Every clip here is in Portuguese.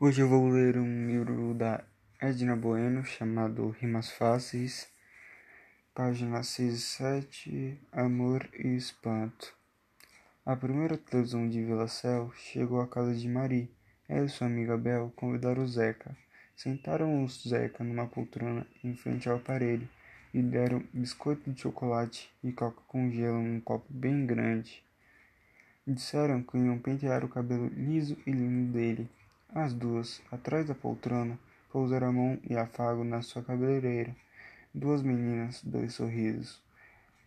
Hoje eu vou ler um livro da Edna Bueno chamado Rimas Fáceis, página 6 e 7, Amor e Espanto. A primeira televisão de Vila Céu chegou à casa de Marie. Ela e sua amiga Bel convidaram o Zeca. Sentaram o Zeca numa poltrona em frente ao aparelho e deram biscoito de chocolate e coca com gelo num copo bem grande. Disseram que iam pentear o cabelo liso e lindo dele as duas, atrás da poltrona, pousaram a mão e afago na sua cabeleireira. Duas meninas, dois sorrisos.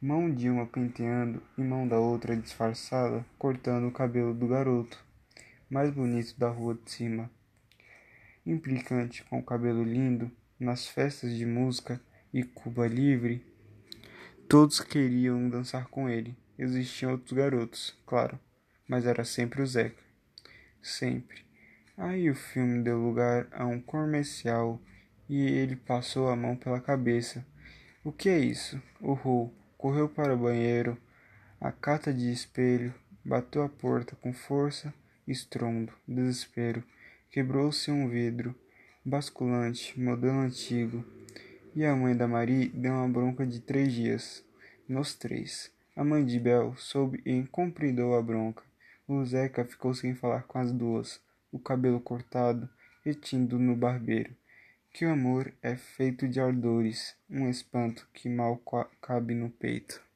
Mão de uma penteando e mão da outra disfarçada, cortando o cabelo do garoto, mais bonito da rua de cima. Implicante com o cabelo lindo, nas festas de música e Cuba Livre, todos queriam dançar com ele. Existiam outros garotos, claro, mas era sempre o Zeca. Sempre. Aí o filme deu lugar a um comercial e ele passou a mão pela cabeça. O que é isso? Urrou, correu para o banheiro, a cata de espelho, bateu a porta com força, estrondo, desespero. Quebrou-se um vidro, basculante, modelo antigo. E a mãe da Marie deu uma bronca de três dias. Nos três. A mãe de Bel soube e compridou a bronca. O Zeca ficou sem falar com as duas o cabelo cortado, retindo no barbeiro. Que o amor é feito de ardores, um espanto que mal cabe no peito.